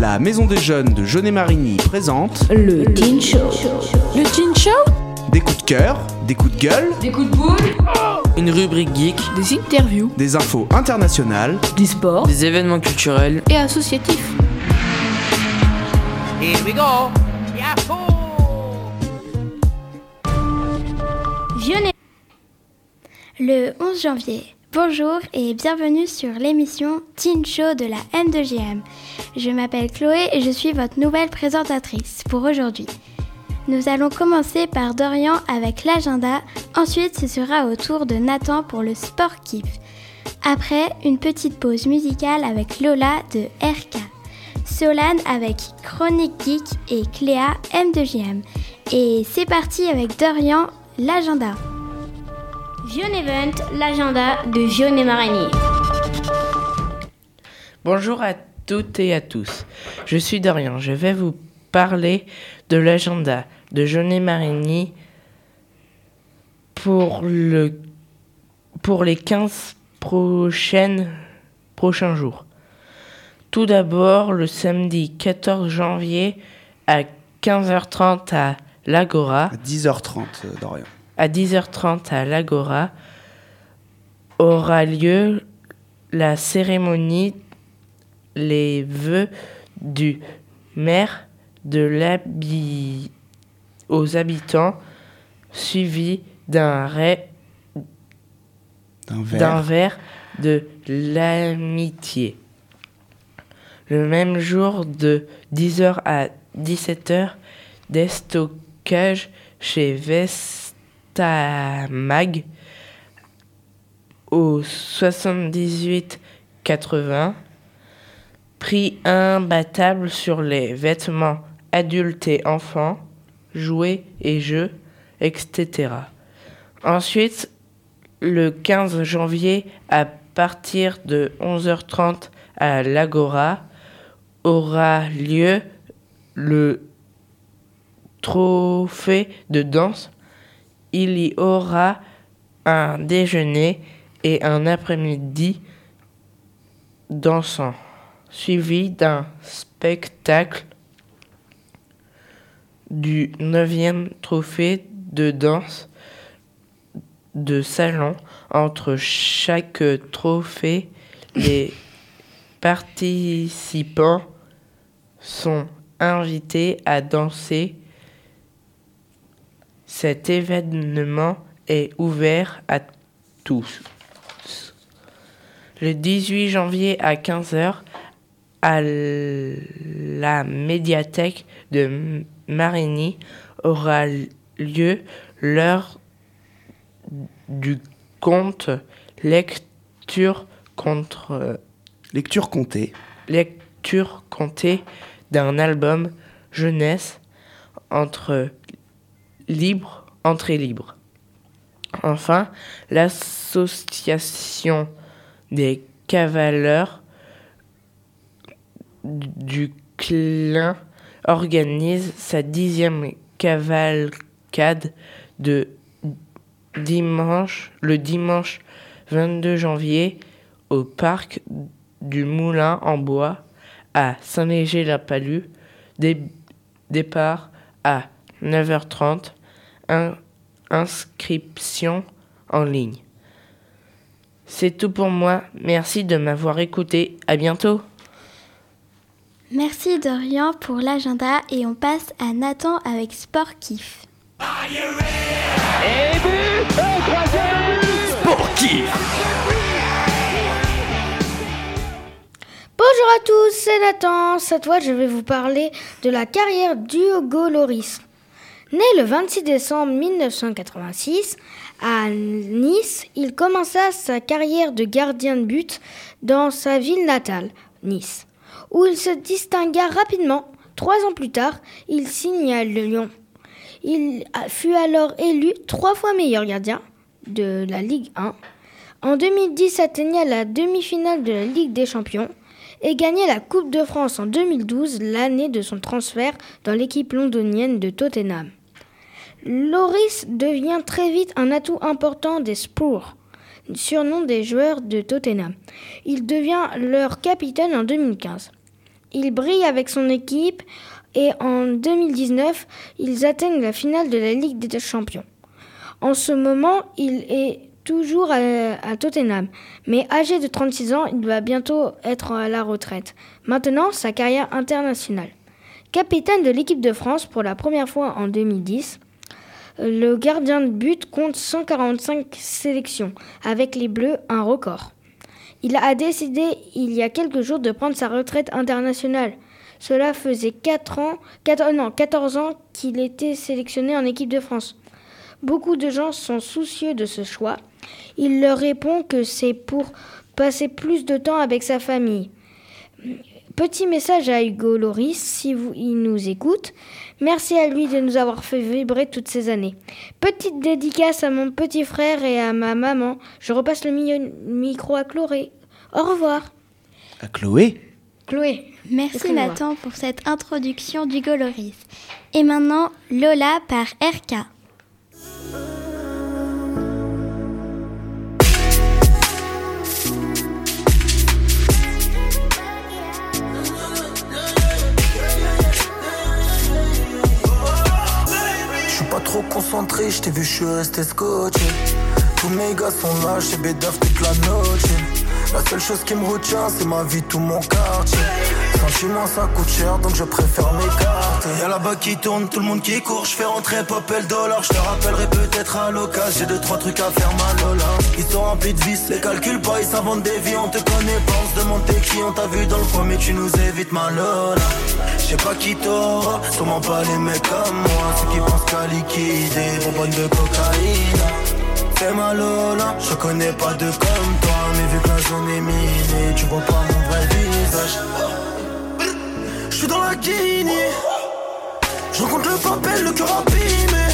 La Maison des Jeunes de Jeunet-Marigny présente Le Teen Show. Le Teen Show? Des coups de cœur, des coups de gueule, Des coups de boule Une rubrique geek, Des interviews des infos internationales. Du sport. des événements culturels. et associatifs. Here we go. Yahoo! Vionnet. Le 11 janvier. Bonjour et bienvenue sur l'émission Teen Show de la M2GM. Je m'appelle Chloé et je suis votre nouvelle présentatrice pour aujourd'hui. Nous allons commencer par Dorian avec l'agenda, ensuite ce sera au tour de Nathan pour le sport kiff. Après, une petite pause musicale avec Lola de RK. Solane avec Chronique Geek et Cléa M2JM. Et c'est parti avec Dorian, l'agenda. Vion Event, l'agenda de Vion et Marigny. Bonjour à toutes et à tous. Je suis Dorian. Je vais vous parler de l'agenda de Jeunet Marigny pour, le, pour les 15 prochaines, prochains jours. Tout d'abord, le samedi 14 janvier à 15h30 à l'Agora. À 10h30, euh, Dorian. À 10h30 à l'Agora aura lieu la cérémonie les vœux du maire de l'habi aux habitants suivi d'un d'un verre. verre de l'amitié. Le même jour de 10h à 17h, des stockages chez Vestamag au 78 80. Prix imbattable sur les vêtements adultes et enfants, jouets et jeux, etc. Ensuite, le 15 janvier, à partir de 11h30 à l'Agora, aura lieu le trophée de danse. Il y aura un déjeuner et un après-midi dansant, suivi d'un spectacle du 9e trophée de danse de salon. Entre chaque trophée, les participants sont invités à danser. Cet événement est ouvert à tous. Le 18 janvier à 15h, à la médiathèque de Marigny aura lieu l'heure du conte lecture contre Lecture comptée. lecture comptée d'un album jeunesse entre libre, entrée libre. Enfin, l'association des cavaleurs du Clin organise sa dixième cavalcade de dimanche, le dimanche 22 janvier au parc du Moulin en Bois à Saint-Léger-la-Palue. Dé- départ à 9h30. In- inscription en ligne. C'est tout pour moi. Merci de m'avoir écouté. À bientôt. Merci Dorian pour l'agenda et on passe à Nathan avec Sport Kiff. Bonjour à tous, c'est Nathan. Cette fois, je vais vous parler de la carrière d'Hugo Loris. Né le 26 décembre 1986 à Nice, il commença sa carrière de gardien de but dans sa ville natale, Nice, où il se distingua rapidement. Trois ans plus tard, il signe à Lyon. Il fut alors élu trois fois meilleur gardien de la Ligue 1. En 2010, atteignit la demi-finale de la Ligue des Champions et gagna la Coupe de France en 2012, l'année de son transfert dans l'équipe londonienne de Tottenham. Loris devient très vite un atout important des Spurs, surnom des joueurs de Tottenham. Il devient leur capitaine en 2015. il brille avec son équipe et en 2019, ils atteignent la finale de la Ligue des Champions. En ce moment, il est toujours à, Tottenham, mais âgé de 36 ans, il va bientôt être à la retraite. Maintenant, sa carrière internationale. Capitaine de l'équipe de France pour la première fois en 2010, le gardien de but compte 145 sélections, avec les Bleus un record. Il a décidé il y a quelques jours de prendre sa retraite internationale. Cela faisait 4 ans, 4, non, 14 ans qu'il était sélectionné en équipe de France. Beaucoup de gens sont soucieux de ce choix. Il leur répond que c'est pour passer plus de temps avec sa famille. Petit message à Hugo Loris, si vous, il nous écoute. Merci à lui de nous avoir fait vibrer toutes ces années. Petite dédicace à mon petit frère et à ma maman. Je repasse le mi- micro à Chloé. Au revoir. À Chloé Chloé. Merci. Nathan pour cette introduction du Goloris. Et maintenant, Lola par RK. Trop concentré, je t'ai vu, je suis resté scotché. Tous mes gars sont là, j'ai bédaf toute la noche. La seule chose qui me retient, c'est ma vie, tout mon quartier. Sentiment, ça coûte cher, donc je préfère m'écarter. Y'a là-bas qui tourne, tout le monde qui court, je fais rentrer pop et le dollar. Je te rappellerai peut-être à l'occasion, j'ai deux, trois trucs à faire mal Lola. Ils sont remplis de vices, les calculs pas, ils s'inventent des vies, on te connaît pas, on se demande t'es qui, on t'a vu dans le coin, mais tu nous évites ma Lola. Je sais pas qui t'aura, sûrement pas les mecs comme moi, ceux qui pensent qu'à liquider, bonbonne de cocaïne. C'est ma Lola, je connais pas de comme toi, mais vu que la zone est minée, tu vois pas Je rencontre le papel, le cœur abîmé.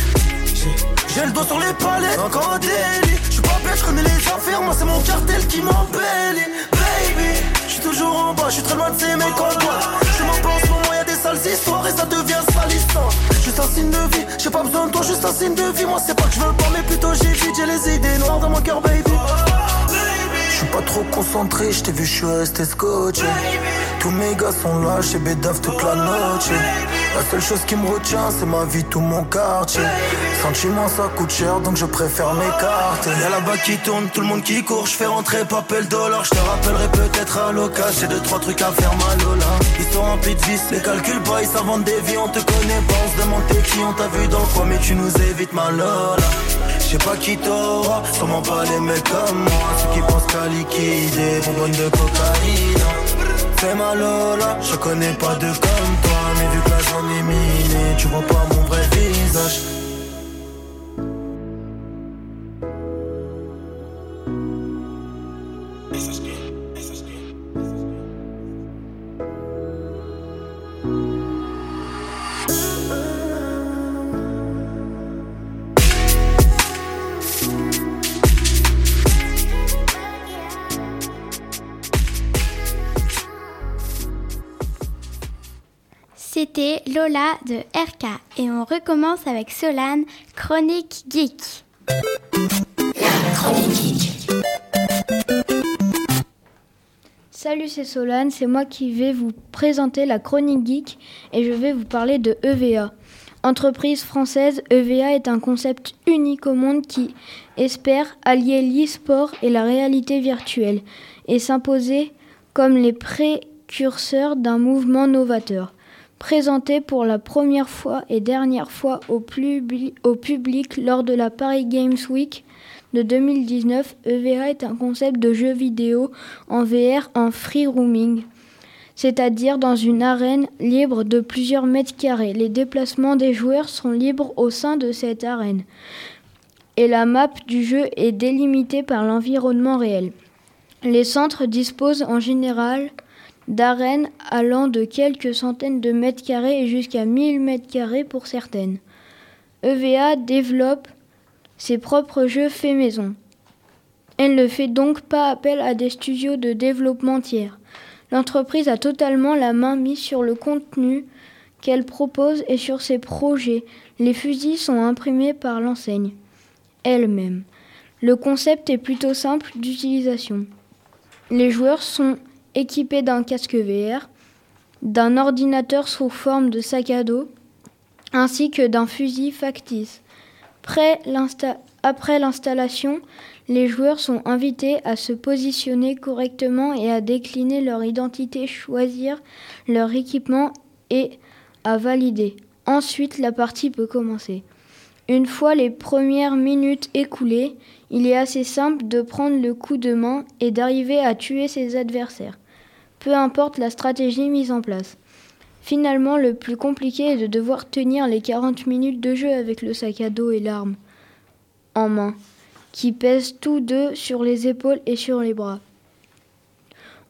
J'ai- le doigt sur les palettes, encore un délit. Je suis pas bête, je connais les affaires, moi c'est mon cartel qui m'embellit. Baby, je suis toujours en bas, je suis très loin de ces mecs en bois. Je m'en pense, moment, y a des sales histoires et ça devient salissant. Juste un signe de vie, j'ai pas besoin de toi, juste un signe de vie. Moi c'est pas que je veux pas, mais plutôt j'ai vite, j'ai les idées noires dans mon cœur, baby. Concentré, je t'ai vu, je suis resté. Tous mes gars sont là, chez Bédaf toute la noche. La seule chose qui me retient, c'est ma vie, tout mon quartier. Sentiment, ça coûte cher, donc je préfère m'écarter. Y'a là-bas qui tourne, tout le monde qui court, je fais rentrer papel dollar. Je te rappellerai peut-être à l'occasion, j'ai deux, trois trucs à faire mal Lola. Ils sont remplis de vices, les calculs pas, ils s'inventent des vies, on te connaît pas, on se demande qui, on t'a vu dans coin, mais tu nous évites ma Lola. Je sais pas qui t'aura, sûrement pas les mecs comme moi, ceux qui pensent qu'à liquider, bonbonne de cocaïne. Fais ma Lola, je connais pas de comme toi, mais vu que la zone est minée, tu vois pas mon vrai visage. C'était Lola de RK et on recommence avec Solane, Chronique Geek. Salut, c'est Solane, c'est moi qui vais vous présenter la chronique geek et je vais vous parler de EVA. Entreprise française, EVA est un concept unique au monde qui espère allier l'e-sport et la réalité virtuelle et s'imposer comme les précurseurs d'un mouvement novateur. Présenté pour la première fois et dernière fois au, publi- au public lors de la Paris Games Week de 2019, EVA est un concept de jeu vidéo en VR en free roaming, c'est-à-dire dans une arène libre de plusieurs mètres carrés. Les déplacements des joueurs sont libres au sein de cette arène et la map du jeu est délimitée par l'environnement réel. Les centres disposent en général d'arènes allant de quelques centaines de mètres carrés et jusqu'à 1000 mètres carrés pour certaines. EVA développe ses propres jeux faits maison. Elle ne fait donc pas appel à des studios de développement tiers. L'entreprise a totalement la main mise sur le contenu qu'elle propose et sur ses projets. Les fusils sont imprimés par l'enseigne elle-même. Le concept est plutôt simple d'utilisation. Les joueurs sont équipés d'un casque VR d'un ordinateur sous forme de sac à dos, ainsi que d'un fusil factice. Après l'installation, les joueurs sont invités à se positionner correctement et à décliner leur identité, choisir leur équipement et à valider. Ensuite, la partie peut commencer. Une fois les premières minutes écoulées, il est assez simple de prendre le coup de main et d'arriver à tuer ses adversaires, peu importe la stratégie mise en place. Finalement, le plus compliqué est de devoir tenir les 40 minutes de jeu avec le sac à dos et l'arme en main, qui pèsent tous deux sur les épaules et sur les bras.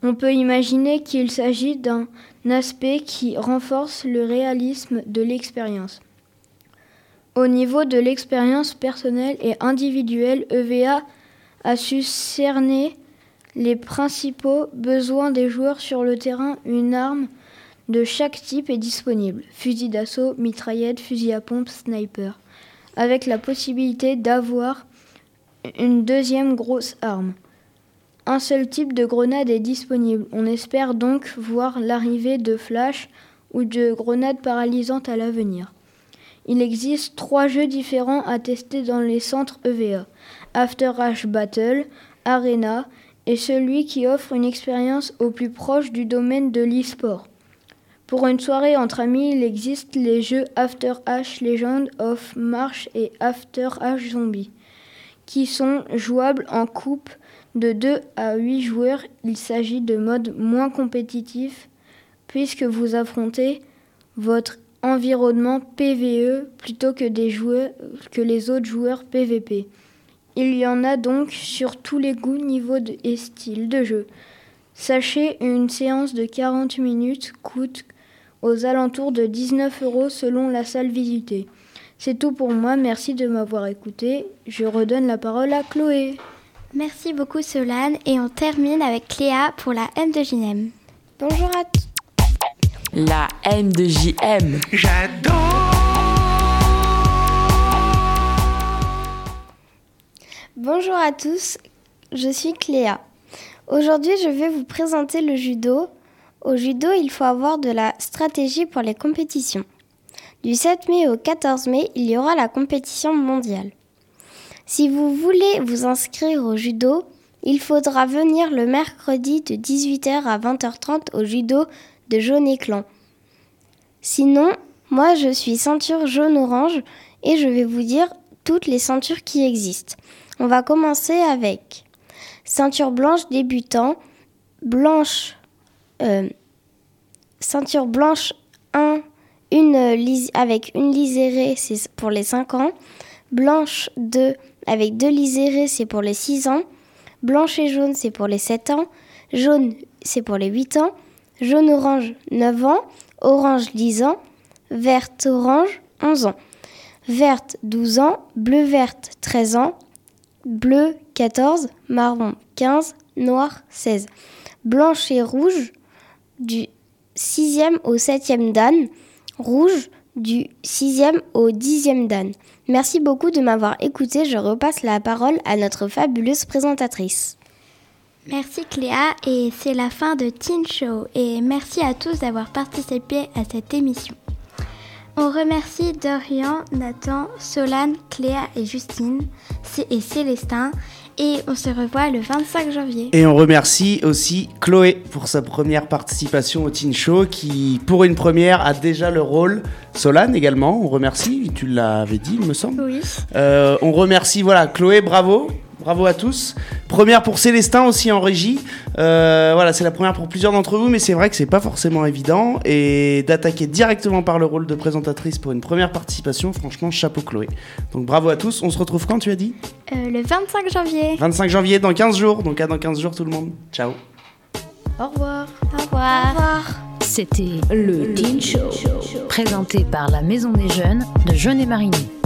On peut imaginer qu'il s'agit d'un aspect qui renforce le réalisme de l'expérience. Au niveau de l'expérience personnelle et individuelle, EVA a su cerner les principaux besoins des joueurs sur le terrain. Une arme de chaque type est disponible fusil d'assaut, mitraillette, fusil à pompe, sniper avec la possibilité d'avoir une deuxième grosse arme. Un seul type de grenade est disponible. On espère donc voir l'arrivée de flash ou de grenades paralysantes à l'avenir. Il existe trois jeux différents à tester dans les centres EVA. After Rush Battle, Arena et celui qui offre une expérience au plus proche du domaine de l'e-sport. Pour une soirée entre amis, il existe les jeux After Ash Legend of March et After Ash Zombie, qui sont jouables en coupe de 2 à 8 joueurs. Il s'agit de modes moins compétitifs puisque vous affrontez votre environnement PVE plutôt que les autres joueurs PVP. Il y en a donc sur tous les goûts, niveaux de- et styles de jeu. Sachez, une séance de 40 minutes coûte aux alentours de 19 euros selon la salle visitée. C'est tout pour moi, merci de m'avoir écouté. Je redonne la parole à Chloé. Merci beaucoup Solane et on termine avec Cléa pour la M de JM. Bonjour à tous. La M de JM. Bonjour à tous, je suis Cléa. Aujourd'hui, je vais vous présenter le judo. Au judo, il faut avoir de la stratégie pour les compétitions. Du 7 mai au 14 mai, il y aura la compétition mondiale. Si vous voulez vous inscrire au judo, il faudra venir le mercredi de 18h à 20h30 au judo de Jaune-Éclan. Sinon, moi je suis ceinture jaune-orange et je vais vous dire toutes les ceintures qui existent. On va commencer avec ceinture blanche débutant, blanche, euh, ceinture blanche 1, une lis- avec une lisérée, c'est pour les 5 ans, blanche 2 avec deux lisérées, c'est pour les 6 ans, blanche et jaune, c'est pour les 7 ans, jaune, c'est pour les 8 ans, jaune-orange, 9 ans, orange, 10 ans, verte-orange, 11 ans, verte, 12 ans, bleu-verte, 13 ans, bleu 14, marron 15, noir 16. Blanche et rouge du 6e au 7e dan, rouge du 6e au 10e dan. Merci beaucoup de m'avoir écouté, je repasse la parole à notre fabuleuse présentatrice. Merci Cléa et c'est la fin de Teen Show et merci à tous d'avoir participé à cette émission. On remercie Dorian, Nathan, Solane, Cléa et Justine et Célestin et on se revoit le 25 janvier. Et on remercie aussi Chloé pour sa première participation au Teen Show qui, pour une première, a déjà le rôle. Solane également, on remercie, tu l'avais dit, il me semble. Oui. Euh, on remercie, voilà, Chloé, bravo. Bravo à tous. Première pour Célestin aussi en régie. Euh, voilà, c'est la première pour plusieurs d'entre vous, mais c'est vrai que c'est pas forcément évident. Et d'attaquer directement par le rôle de présentatrice pour une première participation, franchement, chapeau Chloé. Donc bravo à tous. On se retrouve quand tu as dit? Euh, le 25 janvier. 25 janvier, dans 15 jours. Donc à dans 15 jours tout le monde. Ciao. Au revoir. Au revoir. C'était le Teen Show, présenté par la Maison des Jeunes de Jeunet-Marigny.